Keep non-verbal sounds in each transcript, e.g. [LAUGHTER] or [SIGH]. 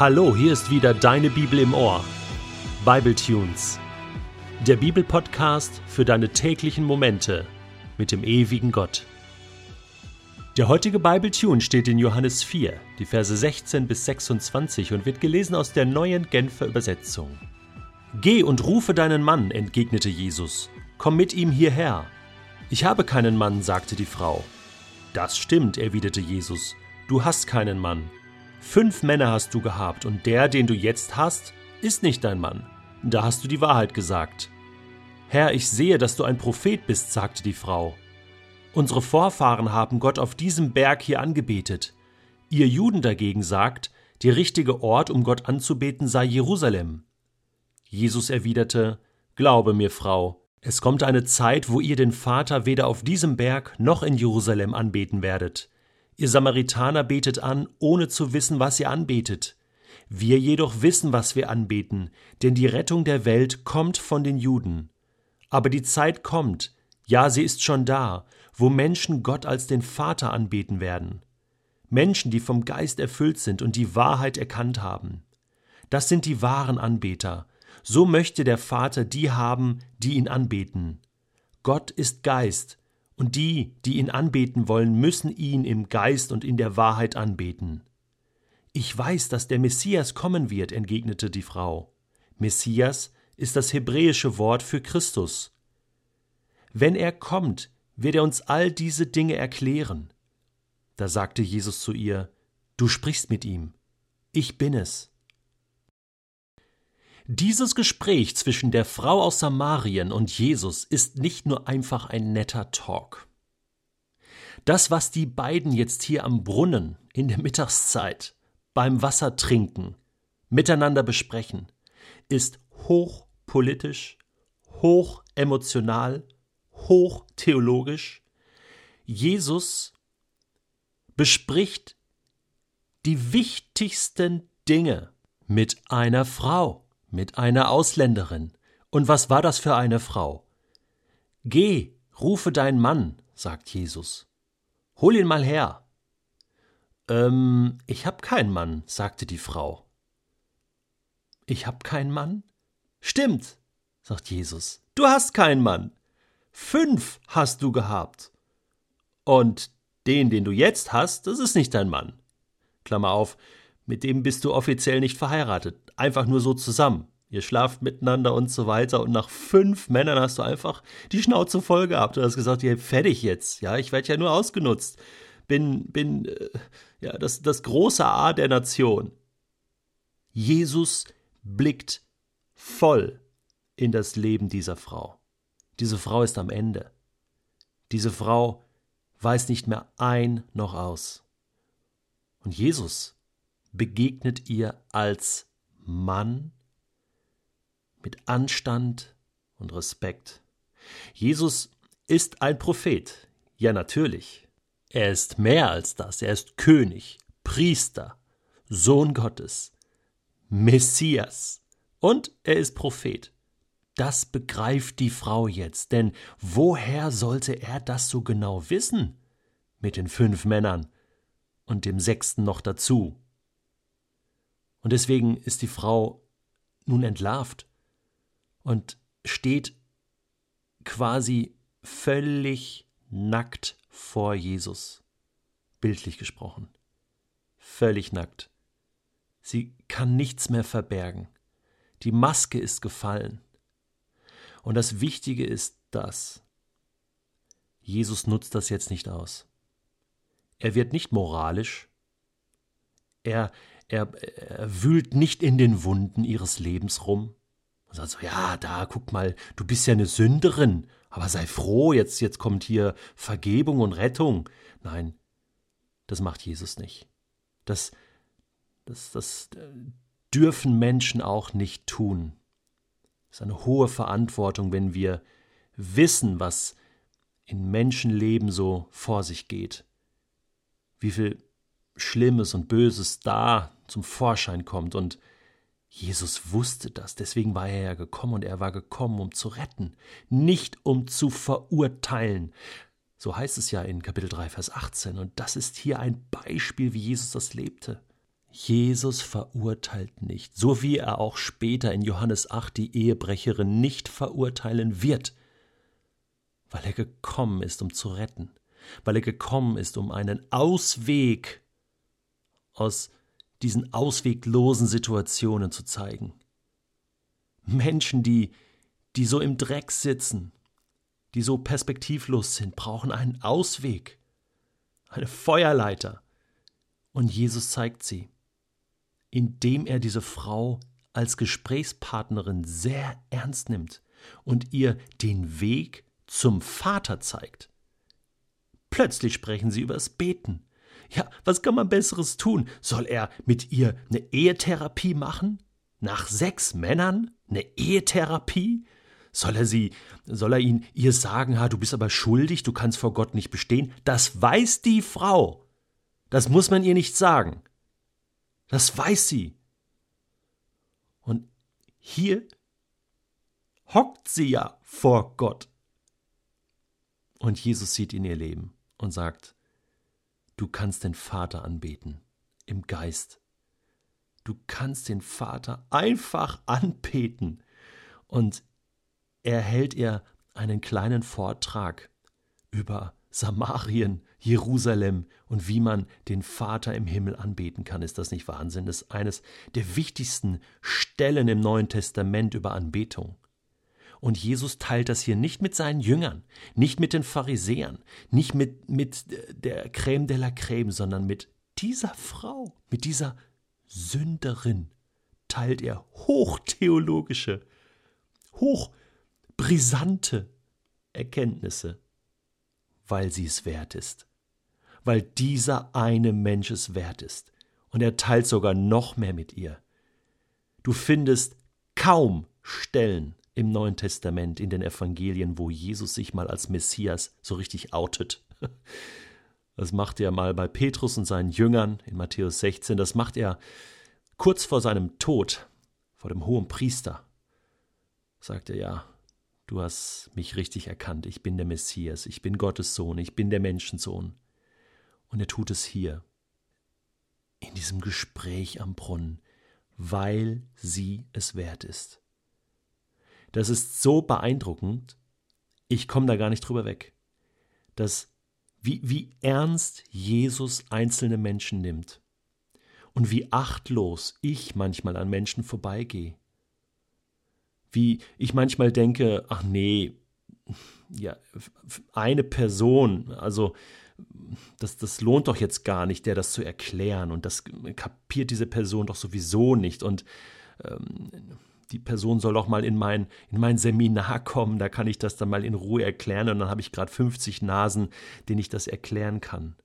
Hallo, hier ist wieder deine Bibel im Ohr. Bible Tunes. Der Bibelpodcast für deine täglichen Momente mit dem ewigen Gott. Der heutige Bible Tune steht in Johannes 4, die Verse 16 bis 26 und wird gelesen aus der neuen Genfer Übersetzung. Geh und rufe deinen Mann, entgegnete Jesus. Komm mit ihm hierher. Ich habe keinen Mann, sagte die Frau. Das stimmt, erwiderte Jesus. Du hast keinen Mann. Fünf Männer hast du gehabt, und der, den du jetzt hast, ist nicht dein Mann. Da hast du die Wahrheit gesagt. Herr, ich sehe, dass du ein Prophet bist, sagte die Frau. Unsere Vorfahren haben Gott auf diesem Berg hier angebetet. Ihr Juden dagegen sagt, der richtige Ort, um Gott anzubeten, sei Jerusalem. Jesus erwiderte, Glaube mir, Frau, es kommt eine Zeit, wo ihr den Vater weder auf diesem Berg noch in Jerusalem anbeten werdet. Ihr Samaritaner betet an, ohne zu wissen, was ihr anbetet. Wir jedoch wissen, was wir anbeten, denn die Rettung der Welt kommt von den Juden. Aber die Zeit kommt, ja, sie ist schon da, wo Menschen Gott als den Vater anbeten werden. Menschen, die vom Geist erfüllt sind und die Wahrheit erkannt haben. Das sind die wahren Anbeter. So möchte der Vater die haben, die ihn anbeten. Gott ist Geist, und die, die ihn anbeten wollen, müssen ihn im Geist und in der Wahrheit anbeten. Ich weiß, dass der Messias kommen wird, entgegnete die Frau. Messias ist das hebräische Wort für Christus. Wenn er kommt, wird er uns all diese Dinge erklären. Da sagte Jesus zu ihr, Du sprichst mit ihm, ich bin es. Dieses Gespräch zwischen der Frau aus Samarien und Jesus ist nicht nur einfach ein netter Talk. Das, was die beiden jetzt hier am Brunnen in der Mittagszeit beim Wassertrinken miteinander besprechen, ist hochpolitisch, hochemotional, hochtheologisch. Jesus bespricht die wichtigsten Dinge mit einer Frau mit einer Ausländerin. Und was war das für eine Frau? Geh, rufe deinen Mann, sagt Jesus. Hol ihn mal her. Ähm, ich hab keinen Mann, sagte die Frau. Ich hab keinen Mann? Stimmt, sagt Jesus. Du hast keinen Mann. Fünf hast du gehabt. Und den, den du jetzt hast, das ist nicht dein Mann. Klammer auf, mit dem bist du offiziell nicht verheiratet, einfach nur so zusammen. Ihr schlaft miteinander und so weiter und nach fünf Männern hast du einfach die Schnauze voll gehabt und hast gesagt, ja, fertig jetzt, ja, ich werde ja nur ausgenutzt. Bin, bin, äh, ja, das, das große A der Nation. Jesus blickt voll in das Leben dieser Frau. Diese Frau ist am Ende. Diese Frau weiß nicht mehr ein noch aus. Und Jesus begegnet ihr als Mann mit Anstand und Respekt. Jesus ist ein Prophet. Ja, natürlich. Er ist mehr als das. Er ist König, Priester, Sohn Gottes, Messias. Und er ist Prophet. Das begreift die Frau jetzt, denn woher sollte er das so genau wissen? Mit den fünf Männern und dem sechsten noch dazu. Und deswegen ist die Frau nun entlarvt und steht quasi völlig nackt vor Jesus, bildlich gesprochen. Völlig nackt. Sie kann nichts mehr verbergen. Die Maske ist gefallen. Und das Wichtige ist das. Jesus nutzt das jetzt nicht aus. Er wird nicht moralisch. Er, er, er wühlt nicht in den Wunden ihres Lebens rum und sagt so, ja, da, guck mal, du bist ja eine Sünderin, aber sei froh, jetzt, jetzt kommt hier Vergebung und Rettung. Nein, das macht Jesus nicht. Das, das, das äh, dürfen Menschen auch nicht tun. Das ist eine hohe Verantwortung, wenn wir wissen, was in Menschenleben so vor sich geht. Wie viel Schlimmes und Böses da zum Vorschein kommt und Jesus wusste das, deswegen war er ja gekommen und er war gekommen, um zu retten, nicht um zu verurteilen. So heißt es ja in Kapitel 3, Vers 18. Und das ist hier ein Beispiel, wie Jesus das lebte. Jesus verurteilt nicht, so wie er auch später in Johannes 8 die Ehebrecherin nicht verurteilen wird, weil er gekommen ist, um zu retten, weil er gekommen ist, um einen Ausweg aus diesen ausweglosen Situationen zu zeigen. Menschen, die, die so im Dreck sitzen, die so perspektivlos sind, brauchen einen Ausweg, eine Feuerleiter. Und Jesus zeigt sie, indem er diese Frau als Gesprächspartnerin sehr ernst nimmt und ihr den Weg zum Vater zeigt. Plötzlich sprechen sie über das Beten. Ja, was kann man Besseres tun? Soll er mit ihr eine Ehetherapie machen? Nach sechs Männern? Eine Ehetherapie? Soll er sie, soll er ihn ihr sagen, ha, du bist aber schuldig, du kannst vor Gott nicht bestehen? Das weiß die Frau. Das muss man ihr nicht sagen. Das weiß sie. Und hier hockt sie ja vor Gott. Und Jesus sieht in ihr Leben und sagt, du kannst den Vater anbeten im Geist. Du kannst den Vater einfach anbeten. Und er hält ihr einen kleinen Vortrag über Samarien, Jerusalem und wie man den Vater im Himmel anbeten kann. Ist das nicht Wahnsinn? Das ist eines der wichtigsten Stellen im Neuen Testament über Anbetung. Und Jesus teilt das hier nicht mit seinen Jüngern, nicht mit den Pharisäern, nicht mit, mit der Crème de la Crème, sondern mit dieser Frau, mit dieser Sünderin teilt er hochtheologische, hochbrisante Erkenntnisse, weil sie es wert ist, weil dieser eine Mensch es wert ist. Und er teilt sogar noch mehr mit ihr. Du findest kaum Stellen im Neuen Testament, in den Evangelien, wo Jesus sich mal als Messias so richtig outet. [LAUGHS] Das macht er mal bei Petrus und seinen Jüngern in Matthäus 16. Das macht er kurz vor seinem Tod, vor dem hohen Priester. Sagt er ja, du hast mich richtig erkannt. Ich bin der Messias. Ich bin Gottes Sohn. Ich bin der Menschensohn. Und er tut es hier. In diesem Gespräch am Brunnen, weil sie es wert ist. Das ist so beeindruckend. Ich komme da gar nicht drüber weg. Das wie, wie ernst Jesus einzelne Menschen nimmt und wie achtlos ich manchmal an Menschen vorbeigehe. Wie ich manchmal denke, ach nee, ja, eine Person, also das, das lohnt doch jetzt gar nicht, der das zu erklären und das kapiert diese Person doch sowieso nicht und ähm, die Person soll doch mal in mein, in mein Seminar kommen, da kann ich das dann mal in Ruhe erklären und dann habe ich gerade 50 Nasen, denen ich das erklären kann.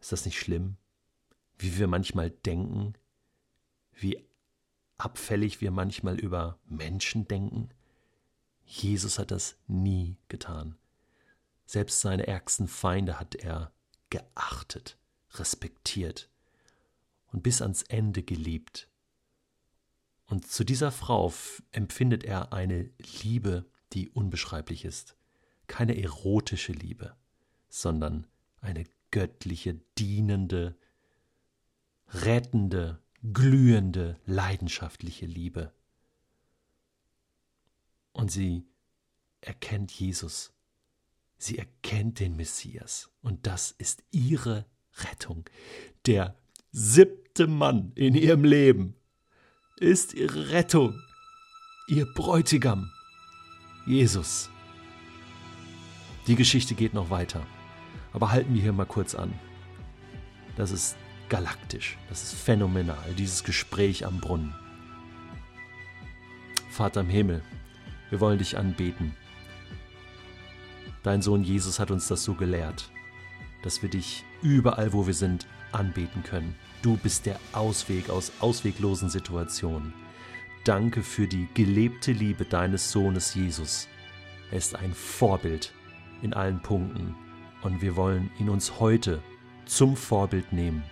Ist das nicht schlimm? Wie wir manchmal denken, wie abfällig wir manchmal über Menschen denken? Jesus hat das nie getan. Selbst seine ärgsten Feinde hat er geachtet, respektiert und bis ans Ende geliebt. Und zu dieser Frau empfindet er eine Liebe, die unbeschreiblich ist. Keine erotische Liebe, sondern eine göttliche, dienende, rettende, glühende, leidenschaftliche Liebe. Und sie erkennt Jesus. Sie erkennt den Messias. Und das ist ihre Rettung. Der siebte Mann in ihrem Leben ist ihre Rettung, ihr Bräutigam, Jesus. Die Geschichte geht noch weiter, aber halten wir hier mal kurz an. Das ist galaktisch, das ist phänomenal, dieses Gespräch am Brunnen. Vater im Himmel, wir wollen dich anbeten. Dein Sohn Jesus hat uns das so gelehrt, dass wir dich überall, wo wir sind, anbeten können. Du bist der Ausweg aus ausweglosen Situationen. Danke für die gelebte Liebe deines Sohnes Jesus. Er ist ein Vorbild in allen Punkten und wir wollen ihn uns heute zum Vorbild nehmen.